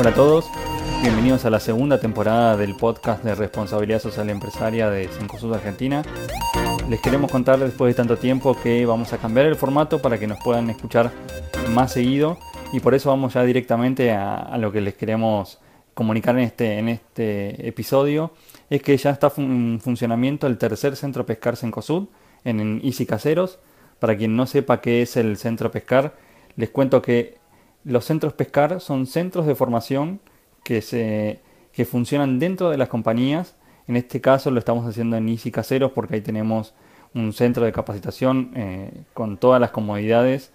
Hola a todos, bienvenidos a la segunda temporada del podcast de responsabilidad social empresaria de Cencosud Argentina. Les queremos contar después de tanto tiempo que vamos a cambiar el formato para que nos puedan escuchar más seguido y por eso vamos ya directamente a, lo que les queremos comunicar en este, en este episodio. Es que ya está en funcionamiento el tercer centro pescar Cencosud en Easy Caseros. Para quien no sepa qué es el centro pescar, les cuento que los centros pescar son centros de formación que, se, que funcionan dentro de las compañías. En este caso lo estamos haciendo en Easy Caseros porque ahí tenemos un centro de capacitación eh, con todas las comodidades.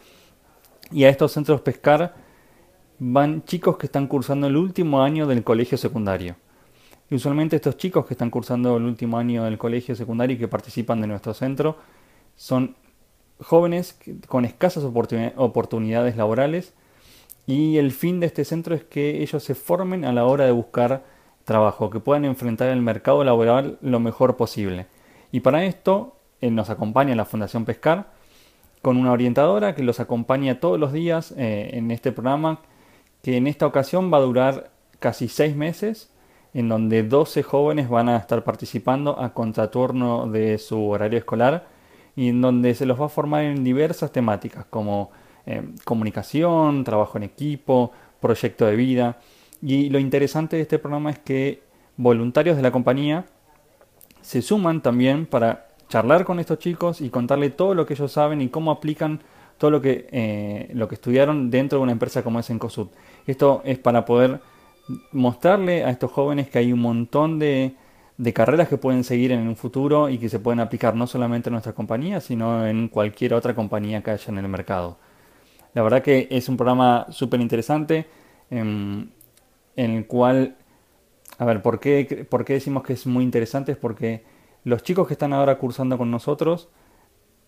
Y a estos centros pescar van chicos que están cursando el último año del colegio secundario. Y usualmente estos chicos que están cursando el último año del colegio secundario y que participan de nuestro centro son jóvenes con escasas oportunidades laborales y el fin de este centro es que ellos se formen a la hora de buscar trabajo, que puedan enfrentar el mercado laboral lo mejor posible. Y para esto eh, nos acompaña la Fundación Pescar con una orientadora que los acompaña todos los días eh, en este programa, que en esta ocasión va a durar casi seis meses, en donde 12 jóvenes van a estar participando a contraturno de su horario escolar y en donde se los va a formar en diversas temáticas como eh, comunicación, trabajo en equipo, proyecto de vida. Y lo interesante de este programa es que voluntarios de la compañía se suman también para charlar con estos chicos y contarle todo lo que ellos saben y cómo aplican todo lo que, eh, lo que estudiaron dentro de una empresa como es Encosud. Esto es para poder mostrarle a estos jóvenes que hay un montón de, de carreras que pueden seguir en un futuro y que se pueden aplicar no solamente en nuestra compañía, sino en cualquier otra compañía que haya en el mercado. La verdad que es un programa súper interesante em, en, el cual, a ver, ¿por qué, ¿por qué decimos que es muy interesante? Es porque los chicos que están ahora cursando con nosotros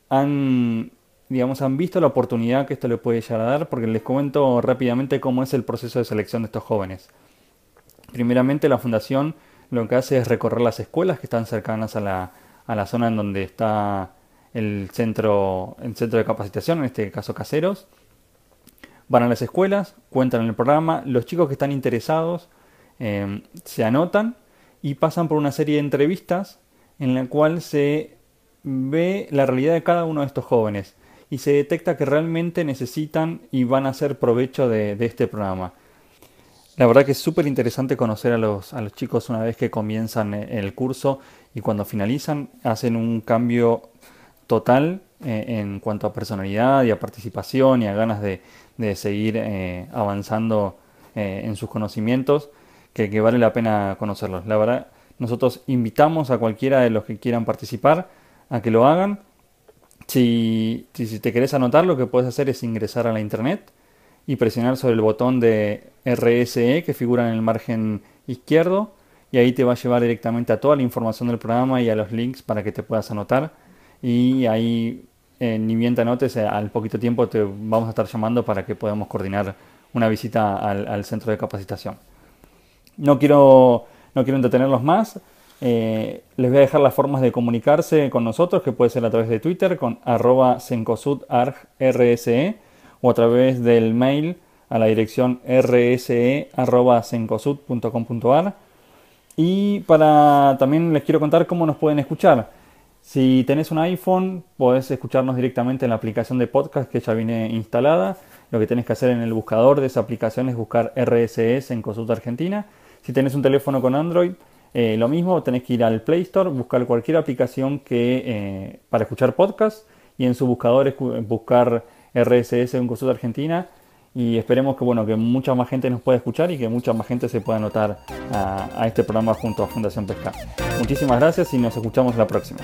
han, digamos, han visto la oportunidad que esto le puede llegar a dar, porque les comento rápidamente cómo es el proceso de selección de estos jóvenes. Primeramente, la fundación lo que hace es recorrer las escuelas que están cercanas a la, a la zona en donde está el centro, el centro de capacitación, en este caso caseros, Van a las escuelas, cuentan el programa, los chicos que están interesados em, se anotan y pasan por una serie de entrevistas en la cual se ve la realidad de cada uno de estos jóvenes y se detecta que realmente necesitan y van a hacer provecho de, este programa. La verdad que es súper interesante conocer a los, a los chicos una vez que comienzan eh, el curso y cuando finalizan hacen un cambio total eh, en cuanto a personalidad y a participación y a ganas de, de seguir eh, avanzando eh, en sus conocimientos, que, vale la pena conocerlos. La verdad, nosotros invitamos a cualquiera de los que quieran participar a que lo hagan. Si, si, te querés anotar, lo que puedes hacer es ingresar a la internet y presionar sobre el botón de RSE que figura en el margen izquierdo y ahí te va a llevar directamente a toda la información del programa y a los links para que te puedas anotar y ahí eh, ni bien te anotes, eh, al poquito tiempo te vamos a estar llamando para que podamos coordinar una visita al, centro de capacitación. No quiero, no quiero entretenerlos más. Eh, les voy a dejar las formas de comunicarse con nosotros, que puede ser a través de Twitter con arroba rse o a través del mail a la dirección rse.cencosud.com.ar. Y para también les quiero contar cómo nos pueden escuchar. Si tenés un iPhone, podés escucharnos directamente en la aplicación de podcast que ya viene instalada. Lo que tenés que hacer en el buscador de esa aplicación es buscar RSS en Consulta Argentina. Si tenés un teléfono con Android, eh, lo mismo, tenés que ir al Play Store, buscar cualquier aplicación que, eh, para escuchar podcast y en su buscador buscar RSS en Consulta Argentina y esperemos que bueno que mucha más gente nos pueda escuchar y que mucha más gente se pueda anotar a, a este programa junto a Fundación Pesca. Muchísimas gracias y nos escuchamos la próxima.